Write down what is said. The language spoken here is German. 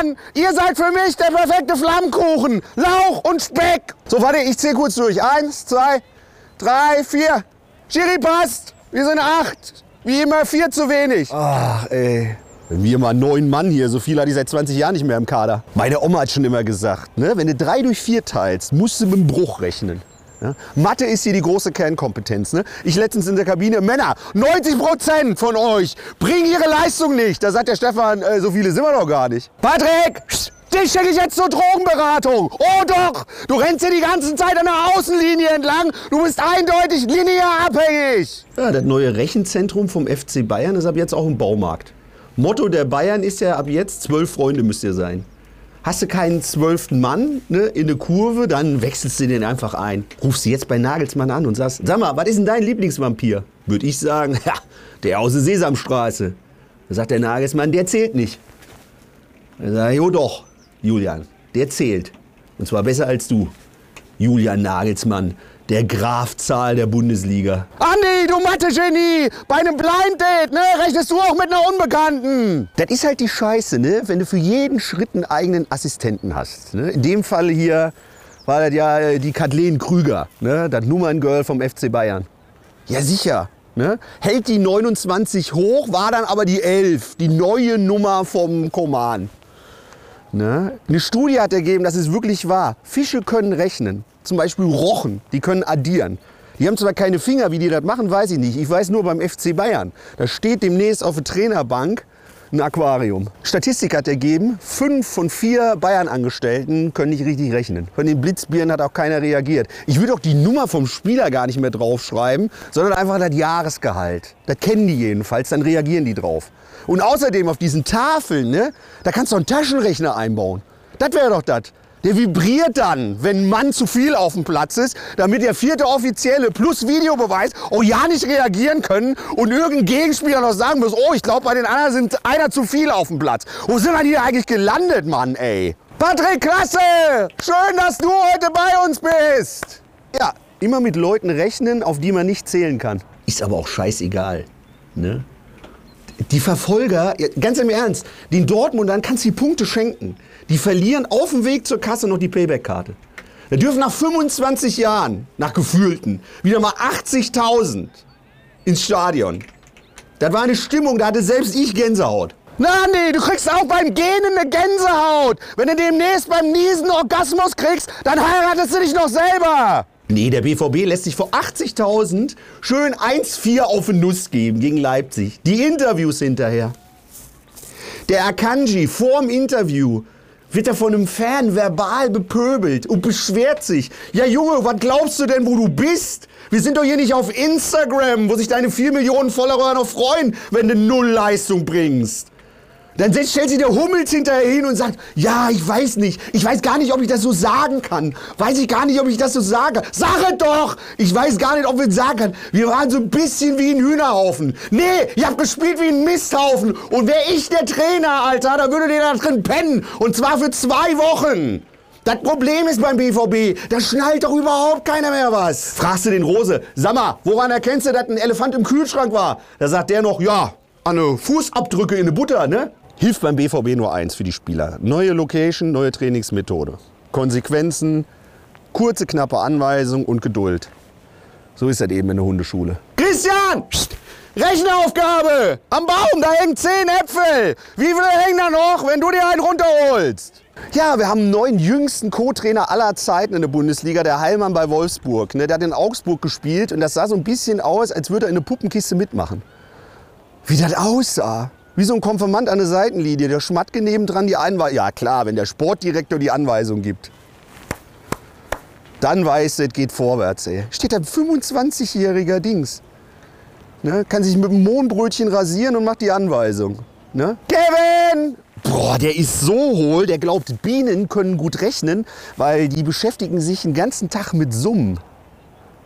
Mann! Ihr seid für mich der perfekte Flammkuchen. Lauch und Speck. So, warte, ich zähle kurz durch. Eins, zwei, drei, vier. Schiri passt. Wir sind acht. Wie immer vier zu wenig. Ach, ey. Wir mal neun Mann hier, so viel hatte ich seit 20 Jahren nicht mehr im Kader. Meine Oma hat schon immer gesagt, ne, wenn du drei durch vier teilst, musst du mit dem Bruch rechnen. Ja? Mathe ist hier die große Kernkompetenz. Ne? Ich letztens in der Kabine, Männer, 90 Prozent von euch bringen ihre Leistung nicht. Da sagt der Stefan, äh, so viele sind wir doch gar nicht. Patrick, dich schicke ich jetzt zur Drogenberatung. Oh doch, du rennst hier die ganze Zeit an der Außenlinie entlang. Du bist eindeutig linear abhängig. Ja, das neue Rechenzentrum vom FC Bayern ist ab jetzt auch im Baumarkt. Motto der Bayern ist ja ab jetzt, zwölf Freunde müsst ihr sein. Hast du keinen zwölften Mann ne, in eine Kurve, dann wechselst du den einfach ein. Rufst du jetzt bei Nagelsmann an und sagst, sag mal, was ist denn dein Lieblingsvampir? Würde ich sagen, ja, der aus der Sesamstraße. Da sagt der Nagelsmann, der zählt nicht. Dann sag ich, jo doch, Julian, der zählt. Und zwar besser als du. Julian Nagelsmann, der Grafzahl der Bundesliga. Andi, du Mathe-Genie! Bei einem Blind Date, ne, rechnest du auch mit einer Unbekannten. Das ist halt die Scheiße, ne, wenn du für jeden Schritt einen eigenen Assistenten hast. Ne? In dem Fall hier war das ja äh, die Kathleen Krüger, ne, das Nummerngirl vom FC Bayern. Ja, sicher. Ne? Hält die 29 hoch, war dann aber die 11, die neue Nummer vom Koman. Ne? Eine Studie hat ergeben, dass es wirklich wahr. Fische können rechnen zum Beispiel Rochen, die können addieren. Die haben zwar keine Finger, wie die das machen, weiß ich nicht. Ich weiß nur beim FC Bayern. Da steht demnächst auf der Trainerbank ein Aquarium. Statistik hat ergeben, fünf von vier Bayern-Angestellten können nicht richtig rechnen. Von den Blitzbieren hat auch keiner reagiert. Ich würde auch die Nummer vom Spieler gar nicht mehr draufschreiben, sondern einfach das Jahresgehalt. Das kennen die jedenfalls, dann reagieren die drauf. Und außerdem auf diesen Tafeln, ne, da kannst du einen Taschenrechner einbauen. Das wäre doch das. Der vibriert dann, wenn Mann zu viel auf dem Platz ist, damit der vierte Offizielle plus Videobeweis auch ja nicht reagieren können und irgendein Gegenspieler noch sagen muss, oh, ich glaube, bei den anderen sind einer zu viel auf dem Platz. Wo sind wir hier eigentlich gelandet, Mann, ey? Patrick, klasse! Schön, dass du heute bei uns bist! Ja, immer mit Leuten rechnen, auf die man nicht zählen kann. Ist aber auch scheißegal, ne? Die Verfolger, ganz im Ernst, den Dortmundern kannst du die Punkte schenken. Die verlieren auf dem Weg zur Kasse noch die Payback-Karte. Da dürfen nach 25 Jahren, nach gefühlten, wieder mal 80.000 ins Stadion. Das war eine Stimmung, da hatte selbst ich Gänsehaut. Na nee, du kriegst auch beim Gehen eine Gänsehaut. Wenn du demnächst beim Niesen Orgasmus kriegst, dann heiratest du dich noch selber. Nee, der BVB lässt sich vor 80.000 schön 1-4 auf den Nuss geben gegen Leipzig. Die Interviews hinterher. Der Akanji vorm Interview wird er von einem Fan verbal bepöbelt und beschwert sich. Ja Junge, was glaubst du denn, wo du bist? Wir sind doch hier nicht auf Instagram, wo sich deine 4 Millionen Follower noch freuen, wenn du Null Leistung bringst. Dann stellt sich der Hummels hinterher hin und sagt, ja, ich weiß nicht, ich weiß gar nicht, ob ich das so sagen kann. Weiß ich gar nicht, ob ich das so sage. Sag es doch! Ich weiß gar nicht, ob wir es sagen können. Wir waren so ein bisschen wie ein Hühnerhaufen. Nee, ihr habt gespielt wie ein Misthaufen. Und wäre ich der Trainer, Alter, dann würde der da drin pennen. Und zwar für zwei Wochen. Das Problem ist beim BVB, da schnallt doch überhaupt keiner mehr was. Fragst du den Rose, sag mal, woran erkennst du, dass ein Elefant im Kühlschrank war? Da sagt der noch, ja, an eine Fußabdrücke in der Butter, ne? Hilft beim BVB nur eins für die Spieler. Neue Location, neue Trainingsmethode. Konsequenzen, kurze, knappe Anweisung und Geduld. So ist das eben in der Hundeschule. Christian! Psst. Rechenaufgabe! Am Baum, da hängen zehn Äpfel! Wie viele hängen da noch, wenn du dir einen runterholst? Ja, wir haben einen neuen jüngsten Co-Trainer aller Zeiten in der Bundesliga, der Heilmann bei Wolfsburg. Ne, der hat in Augsburg gespielt und das sah so ein bisschen aus, als würde er in eine Puppenkiste mitmachen. Wie das aussah. Wie so ein Konfirmand an der Seitenlinie. Der Schmatke nebendran die Anweisung. Ja klar, wenn der Sportdirektor die Anweisung gibt. Dann weiß es geht vorwärts. Ey. Steht da ein 25-jähriger Dings. Ne? Kann sich mit dem Mohnbrötchen rasieren und macht die Anweisung. Ne? Kevin! Boah, der ist so hohl, der glaubt, Bienen können gut rechnen, weil die beschäftigen sich den ganzen Tag mit Summen.